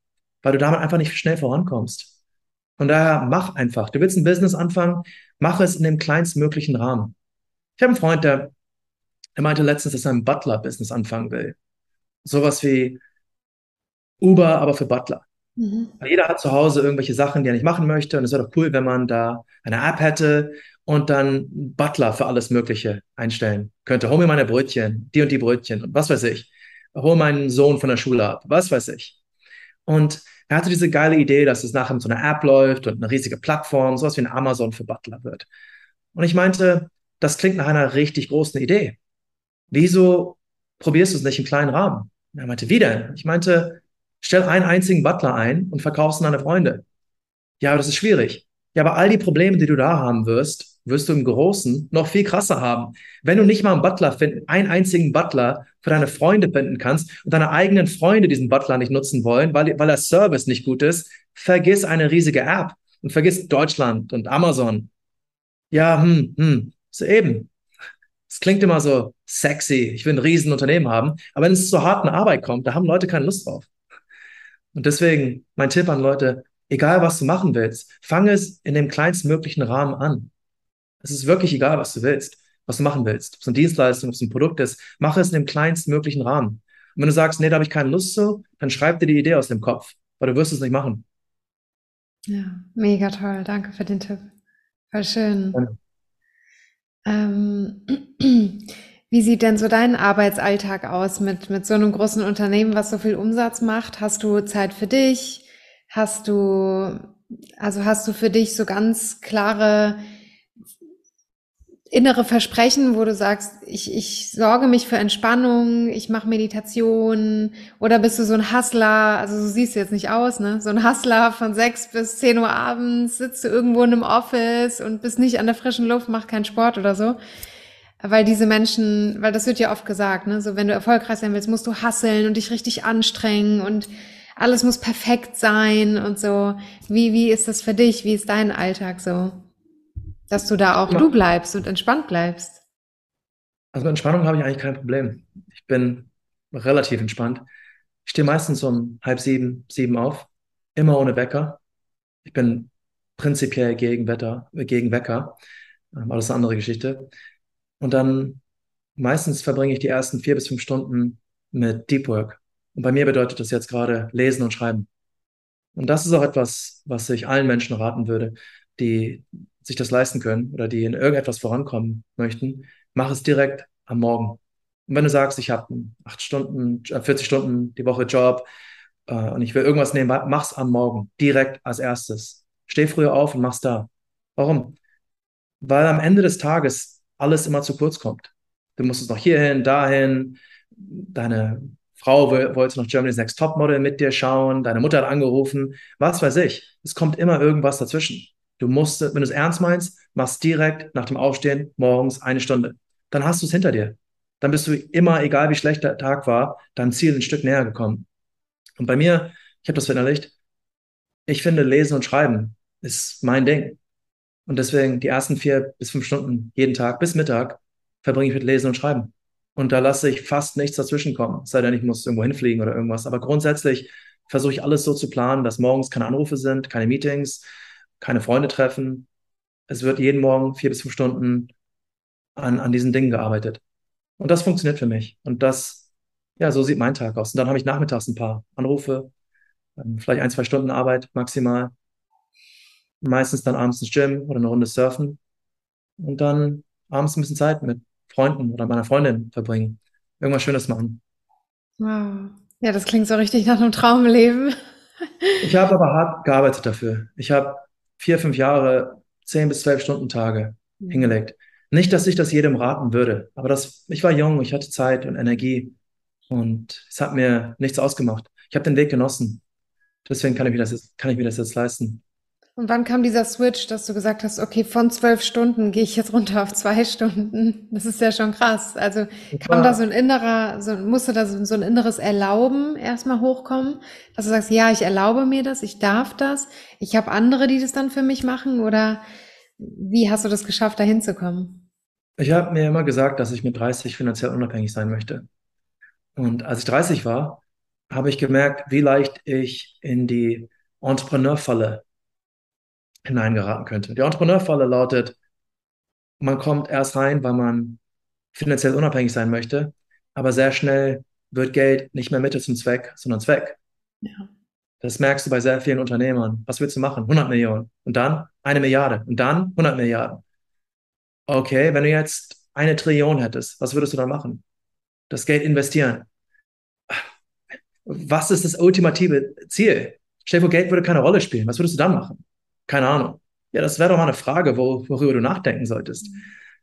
weil du damit einfach nicht schnell vorankommst. Von daher mach einfach. Du willst ein Business anfangen, mach es in dem kleinstmöglichen Rahmen. Ich habe einen Freund, der er meinte letztens, dass er ein Butler-Business anfangen will. Sowas wie Uber, aber für Butler. Mhm. Jeder hat zu Hause irgendwelche Sachen, die er nicht machen möchte. Und es wäre doch cool, wenn man da eine App hätte und dann Butler für alles Mögliche einstellen könnte. Hol mir meine Brötchen, die und die Brötchen und was weiß ich. Hol meinen Sohn von der Schule ab, was weiß ich. Und er hatte diese geile Idee, dass es nachher mit so einer App läuft und eine riesige Plattform, sowas wie ein Amazon für Butler wird. Und ich meinte, das klingt nach einer richtig großen Idee wieso probierst du es nicht im kleinen Rahmen? Und er meinte, wie denn? Ich meinte, stell einen einzigen Butler ein und verkaufst ihn an deine Freunde. Ja, aber das ist schwierig. Ja, aber all die Probleme, die du da haben wirst, wirst du im Großen noch viel krasser haben. Wenn du nicht mal einen Butler finden, einen einzigen Butler für deine Freunde finden kannst und deine eigenen Freunde diesen Butler nicht nutzen wollen, weil, weil der Service nicht gut ist, vergiss eine riesige App und vergiss Deutschland und Amazon. Ja, hm, hm, so eben. Es klingt immer so sexy, ich will ein Riesenunternehmen haben, aber wenn es zur harten Arbeit kommt, da haben Leute keine Lust drauf. Und deswegen mein Tipp an Leute, egal was du machen willst, fange es in dem kleinstmöglichen Rahmen an. Es ist wirklich egal, was du willst, was du machen willst. Ob es eine Dienstleistung, ob es ein Produkt ist, mache es in dem kleinstmöglichen Rahmen. Und wenn du sagst, nee, da habe ich keine Lust zu, dann schreib dir die Idee aus dem Kopf, weil du wirst es nicht machen. Ja, mega toll. Danke für den Tipp. Voll schön. Ja. Ähm, wie sieht denn so dein Arbeitsalltag aus mit, mit so einem großen Unternehmen, was so viel Umsatz macht? Hast du Zeit für dich? Hast du, also hast du für dich so ganz klare innere Versprechen, wo du sagst, ich, ich sorge mich für Entspannung, ich mache Meditation oder bist du so ein Hustler, also so siehst du jetzt nicht aus, ne? So ein Hustler von sechs bis zehn Uhr abends, sitzt du irgendwo in einem Office und bist nicht an der frischen Luft, mach keinen Sport oder so. Weil diese Menschen, weil das wird ja oft gesagt, ne? So wenn du erfolgreich sein willst, musst du hasseln und dich richtig anstrengen und alles muss perfekt sein und so. Wie, wie ist das für dich? Wie ist dein Alltag so? Dass du da auch ja. du bleibst und entspannt bleibst. Also mit Entspannung habe ich eigentlich kein Problem. Ich bin relativ entspannt. Ich stehe meistens um halb sieben, sieben auf, immer ohne Wecker. Ich bin prinzipiell gegen Wetter, gegen Wecker, aber das ist eine andere Geschichte. Und dann meistens verbringe ich die ersten vier bis fünf Stunden mit Deep Work. Und bei mir bedeutet das jetzt gerade Lesen und Schreiben. Und das ist auch etwas, was ich allen Menschen raten würde, die sich das leisten können oder die in irgendetwas vorankommen möchten, mach es direkt am Morgen. Und wenn du sagst, ich habe acht Stunden, 40 äh, Stunden die Woche Job äh, und ich will irgendwas nehmen, mach's am Morgen, direkt als erstes. Steh früher auf und mach's da. Warum? Weil am Ende des Tages alles immer zu kurz kommt. Du musst es noch hierhin, dahin, deine Frau wollte noch Germany's Next Topmodel mit dir schauen, deine Mutter hat angerufen, was weiß ich. Es kommt immer irgendwas dazwischen. Du musst, wenn du es ernst meinst, machst direkt nach dem Aufstehen morgens eine Stunde. Dann hast du es hinter dir. Dann bist du immer, egal wie schlecht der Tag war, deinem Ziel ein Stück näher gekommen. Und bei mir, ich habe das verinnerlicht, ich finde, Lesen und Schreiben ist mein Ding. Und deswegen die ersten vier bis fünf Stunden jeden Tag bis Mittag verbringe ich mit Lesen und Schreiben. Und da lasse ich fast nichts dazwischen kommen. Sei denn, ich muss irgendwo hinfliegen oder irgendwas. Aber grundsätzlich versuche ich alles so zu planen, dass morgens keine Anrufe sind, keine Meetings, keine Freunde treffen. Es wird jeden Morgen vier bis fünf Stunden an, an diesen Dingen gearbeitet. Und das funktioniert für mich. Und das, ja, so sieht mein Tag aus. Und dann habe ich nachmittags ein paar Anrufe, ähm, vielleicht ein, zwei Stunden Arbeit maximal. Meistens dann abends ins Gym oder eine Runde surfen. Und dann abends ein bisschen Zeit mit Freunden oder meiner Freundin verbringen. Irgendwas Schönes machen. Wow. Ja, das klingt so richtig nach einem Traumleben. Ich habe aber hart gearbeitet dafür. Ich habe vier, fünf Jahre, zehn bis zwölf Stunden Tage mhm. hingelegt. Nicht, dass ich das jedem raten würde, aber das, ich war jung, ich hatte Zeit und Energie und es hat mir nichts ausgemacht. Ich habe den Weg genossen. Deswegen kann ich, mir das jetzt, kann ich mir das jetzt leisten. Und wann kam dieser Switch, dass du gesagt hast, okay, von zwölf Stunden gehe ich jetzt runter auf zwei Stunden? Das ist ja schon krass. Also kam da so ein innerer, so, musste da so, so ein inneres Erlauben erstmal hochkommen, dass du sagst, ja, ich erlaube mir das, ich darf das, ich habe andere, die das dann für mich machen? Oder wie hast du das geschafft, da hinzukommen? Ich habe mir immer gesagt, dass ich mit 30 finanziell unabhängig sein möchte. Und als ich 30 war, habe ich gemerkt, wie leicht ich in die Entrepreneur-Falle hineingeraten könnte. Die Entrepreneurfalle lautet, man kommt erst rein, weil man finanziell unabhängig sein möchte, aber sehr schnell wird Geld nicht mehr Mittel zum Zweck, sondern Zweck. Ja. Das merkst du bei sehr vielen Unternehmern. Was willst du machen? 100 Millionen. Und dann eine Milliarde. Und dann 100 Milliarden. Okay, wenn du jetzt eine Trillion hättest, was würdest du dann machen? Das Geld investieren. Was ist das ultimative Ziel? Stell dir vor, Geld würde keine Rolle spielen. Was würdest du dann machen? Keine Ahnung. Ja, das wäre doch mal eine Frage, wo, worüber du nachdenken solltest.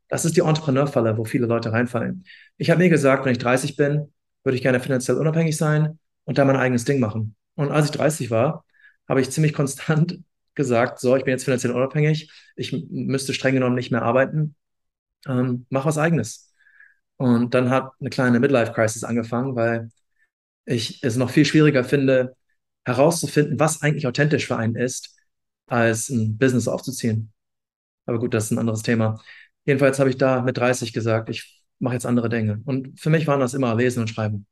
Das ist die Entrepreneurfalle, wo viele Leute reinfallen. Ich habe mir gesagt, wenn ich 30 bin, würde ich gerne finanziell unabhängig sein und da mein eigenes Ding machen. Und als ich 30 war, habe ich ziemlich konstant gesagt, so, ich bin jetzt finanziell unabhängig, ich müsste streng genommen nicht mehr arbeiten, ähm, mach was eigenes. Und dann hat eine kleine Midlife-Crisis angefangen, weil ich es noch viel schwieriger finde, herauszufinden, was eigentlich authentisch für einen ist, als ein Business aufzuziehen. Aber gut, das ist ein anderes Thema. Jedenfalls habe ich da mit 30 gesagt, ich mache jetzt andere Dinge. Und für mich waren das immer Lesen und Schreiben.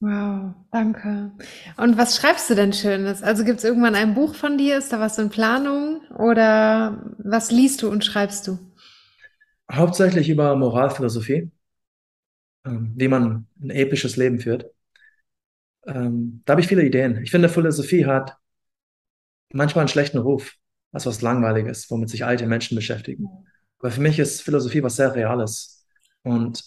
Wow, danke. Und was schreibst du denn Schönes? Also gibt es irgendwann ein Buch von dir? Ist da was in Planung? Oder was liest du und schreibst du? Hauptsächlich über Moralphilosophie, ähm, wie man ein episches Leben führt. Ähm, da habe ich viele Ideen. Ich finde, Philosophie hat manchmal einen schlechten Ruf, als was Langweiliges, womit sich alte Menschen beschäftigen. Aber für mich ist Philosophie was sehr Reales. Und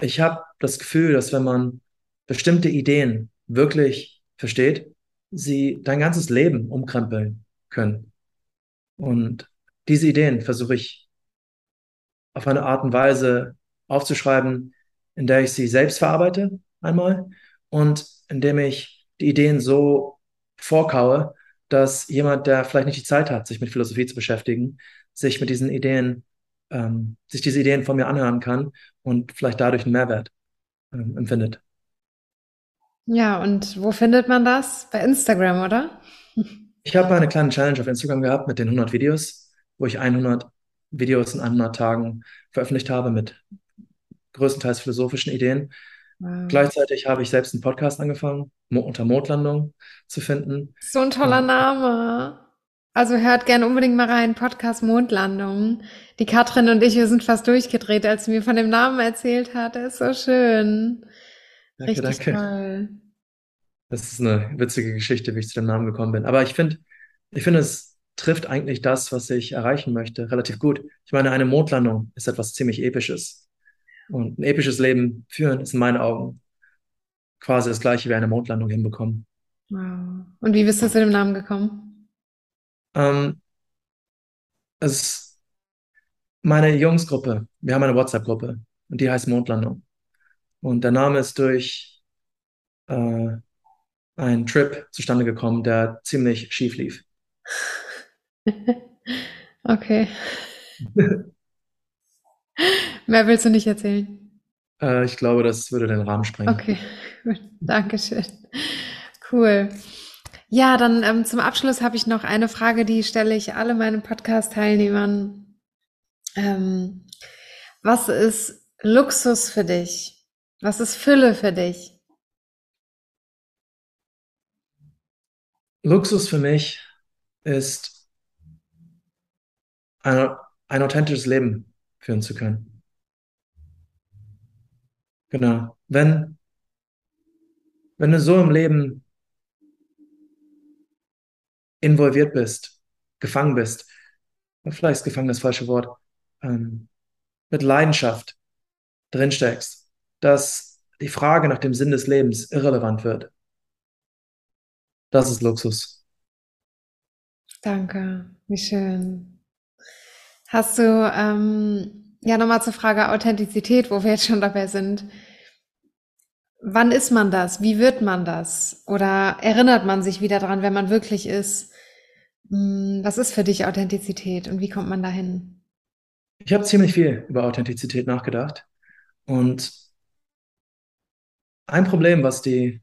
ich habe das Gefühl, dass wenn man bestimmte Ideen wirklich versteht, sie dein ganzes Leben umkrempeln können. Und diese Ideen versuche ich auf eine Art und Weise aufzuschreiben, in der ich sie selbst verarbeite, einmal, und indem ich die Ideen so vorkaue, dass jemand, der vielleicht nicht die Zeit hat, sich mit Philosophie zu beschäftigen, sich mit diesen Ideen, ähm, sich diese Ideen von mir anhören kann und vielleicht dadurch einen Mehrwert ähm, empfindet. Ja, und wo findet man das? Bei Instagram, oder? Ich habe eine kleine Challenge auf Instagram gehabt mit den 100 Videos, wo ich 100 Videos in 100 Tagen veröffentlicht habe mit größtenteils philosophischen Ideen. Wow. Gleichzeitig habe ich selbst einen Podcast angefangen, unter Mondlandung zu finden. So ein toller Name. Also hört gerne unbedingt mal rein, Podcast Mondlandung. Die Katrin und ich, wir sind fast durchgedreht, als sie mir von dem Namen erzählt hat. Der ist so schön. Danke, Richtig danke. Toll. Das ist eine witzige Geschichte, wie ich zu dem Namen gekommen bin. Aber ich finde, ich finde, es trifft eigentlich das, was ich erreichen möchte, relativ gut. Ich meine, eine Mondlandung ist etwas ziemlich Episches. Und ein episches Leben führen ist in meinen Augen quasi das gleiche wie eine Mondlandung hinbekommen. Wow. Und wie bist du zu dem Namen gekommen? Ähm, es meine Jungsgruppe, wir haben eine WhatsApp-Gruppe und die heißt Mondlandung. Und der Name ist durch äh, einen Trip zustande gekommen, der ziemlich schief lief. okay. Mehr willst du nicht erzählen? Äh, ich glaube, das würde den Rahmen sprengen. Okay, Dankeschön. Cool. Ja, dann ähm, zum Abschluss habe ich noch eine Frage, die stelle ich alle meinen Podcast-Teilnehmern. Ähm, was ist Luxus für dich? Was ist Fülle für dich? Luxus für mich ist ein, ein authentisches Leben führen zu können. Genau. Wenn, wenn du so im Leben involviert bist, gefangen bist, vielleicht ist gefangen das falsche Wort, ähm, mit Leidenschaft drinsteckst, dass die Frage nach dem Sinn des Lebens irrelevant wird. Das ist Luxus. Danke, wie schön. Hast du, ähm, ja, nochmal zur Frage Authentizität, wo wir jetzt schon dabei sind. Wann ist man das? Wie wird man das? Oder erinnert man sich wieder dran, wenn man wirklich ist? Hm, was ist für dich Authentizität und wie kommt man dahin? Ich habe ziemlich viel über Authentizität nachgedacht. Und ein Problem, was die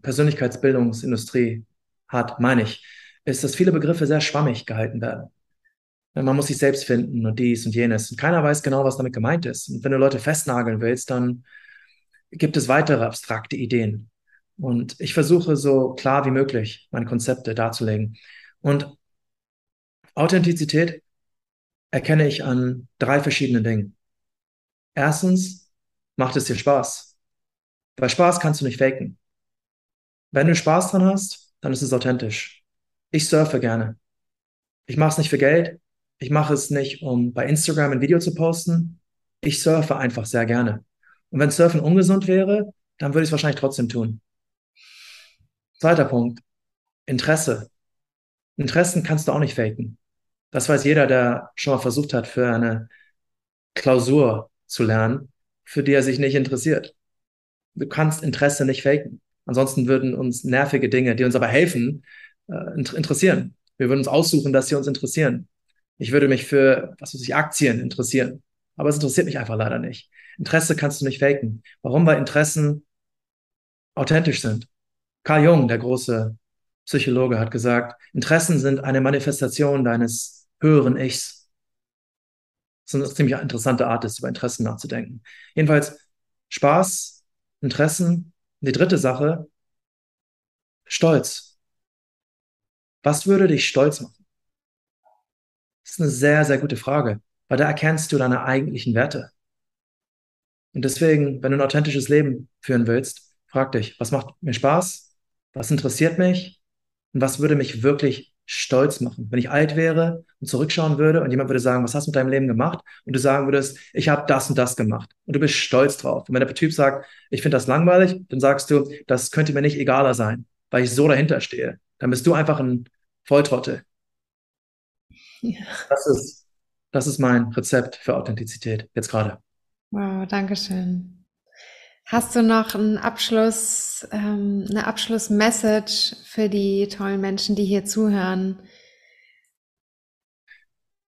Persönlichkeitsbildungsindustrie hat, meine ich, ist, dass viele Begriffe sehr schwammig gehalten werden. Man muss sich selbst finden und dies und jenes. Und keiner weiß genau, was damit gemeint ist. Und wenn du Leute festnageln willst, dann gibt es weitere abstrakte Ideen. Und ich versuche so klar wie möglich meine Konzepte darzulegen. Und Authentizität erkenne ich an drei verschiedenen Dingen. Erstens, macht es dir Spaß. Bei Spaß kannst du nicht faken. Wenn du Spaß dran hast, dann ist es authentisch. Ich surfe gerne. Ich mache es nicht für Geld. Ich mache es nicht, um bei Instagram ein Video zu posten. Ich surfe einfach sehr gerne. Und wenn Surfen ungesund wäre, dann würde ich es wahrscheinlich trotzdem tun. Zweiter Punkt. Interesse. Interessen kannst du auch nicht faken. Das weiß jeder, der schon mal versucht hat, für eine Klausur zu lernen, für die er sich nicht interessiert. Du kannst Interesse nicht faken. Ansonsten würden uns nervige Dinge, die uns aber helfen, äh, interessieren. Wir würden uns aussuchen, dass sie uns interessieren. Ich würde mich für, was weiß ich, Aktien interessieren. Aber es interessiert mich einfach leider nicht. Interesse kannst du nicht faken. Warum? Weil Interessen authentisch sind. Carl Jung, der große Psychologe, hat gesagt, Interessen sind eine Manifestation deines höheren Ichs. Das ist eine ziemlich interessante Art, ist, über Interessen nachzudenken. Jedenfalls Spaß, Interessen die dritte Sache, Stolz. Was würde dich stolz machen? Das ist eine sehr, sehr gute Frage, weil da erkennst du deine eigentlichen Werte. Und deswegen, wenn du ein authentisches Leben führen willst, frag dich, was macht mir Spaß? Was interessiert mich? Und was würde mich wirklich stolz machen. Wenn ich alt wäre und zurückschauen würde und jemand würde sagen, was hast du mit deinem Leben gemacht? Und du sagen würdest, ich habe das und das gemacht. Und du bist stolz drauf. Und wenn der Typ sagt, ich finde das langweilig, dann sagst du, das könnte mir nicht egaler sein, weil ich so dahinter stehe. Dann bist du einfach ein Volltrottel. Ja. Das ist, das ist mein Rezept für Authentizität jetzt gerade. Wow, danke schön. Hast du noch einen Abschluss, ähm, eine Abschlussmessage für die tollen Menschen, die hier zuhören?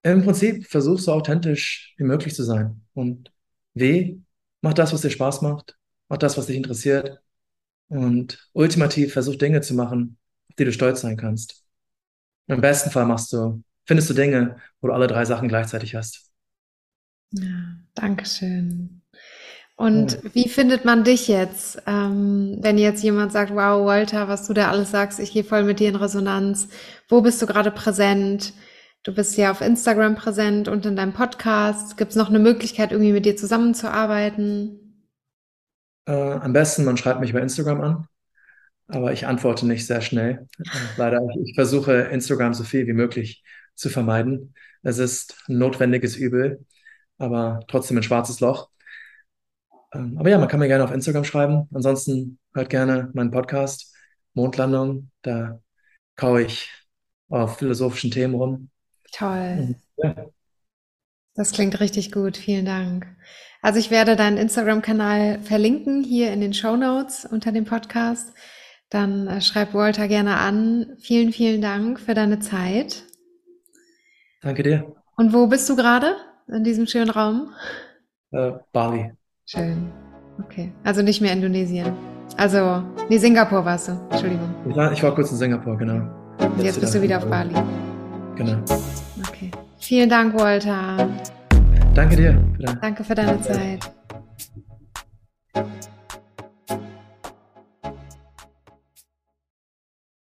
Im Prinzip versuch so authentisch wie möglich zu sein. Und W, mach das, was dir Spaß macht, mach das, was dich interessiert. Und ultimativ versuch Dinge zu machen, auf die du stolz sein kannst. Im besten Fall machst du, findest du Dinge, wo du alle drei Sachen gleichzeitig hast. Ja, danke schön. Und ja. wie findet man dich jetzt, ähm, wenn jetzt jemand sagt, wow, Walter, was du da alles sagst, ich gehe voll mit dir in Resonanz. Wo bist du gerade präsent? Du bist ja auf Instagram präsent und in deinem Podcast. Gibt es noch eine Möglichkeit, irgendwie mit dir zusammenzuarbeiten? Äh, am besten, man schreibt mich bei Instagram an, aber ich antworte nicht sehr schnell. Äh, leider, ich, ich versuche Instagram so viel wie möglich zu vermeiden. Es ist ein notwendiges Übel, aber trotzdem ein schwarzes Loch. Ähm, aber ja, man kann mir gerne auf Instagram schreiben. Ansonsten hört gerne meinen Podcast Mondlandung. Da kaue ich auf philosophischen Themen rum. Toll. Ja. Das klingt richtig gut. Vielen Dank. Also ich werde deinen Instagram-Kanal verlinken hier in den Show Notes unter dem Podcast. Dann äh, schreib Walter gerne an. Vielen, vielen Dank für deine Zeit. Danke dir. Und wo bist du gerade in diesem schönen Raum? Äh, Bali. Schön. Okay. Also nicht mehr Indonesien. Also, nee, Singapur warst du. Entschuldigung. Ich war, ich war kurz in Singapur, genau. Und jetzt bist du wieder auf Bali. Genau. Okay. Vielen Dank, Walter. Danke dir. Danke für deine Zeit.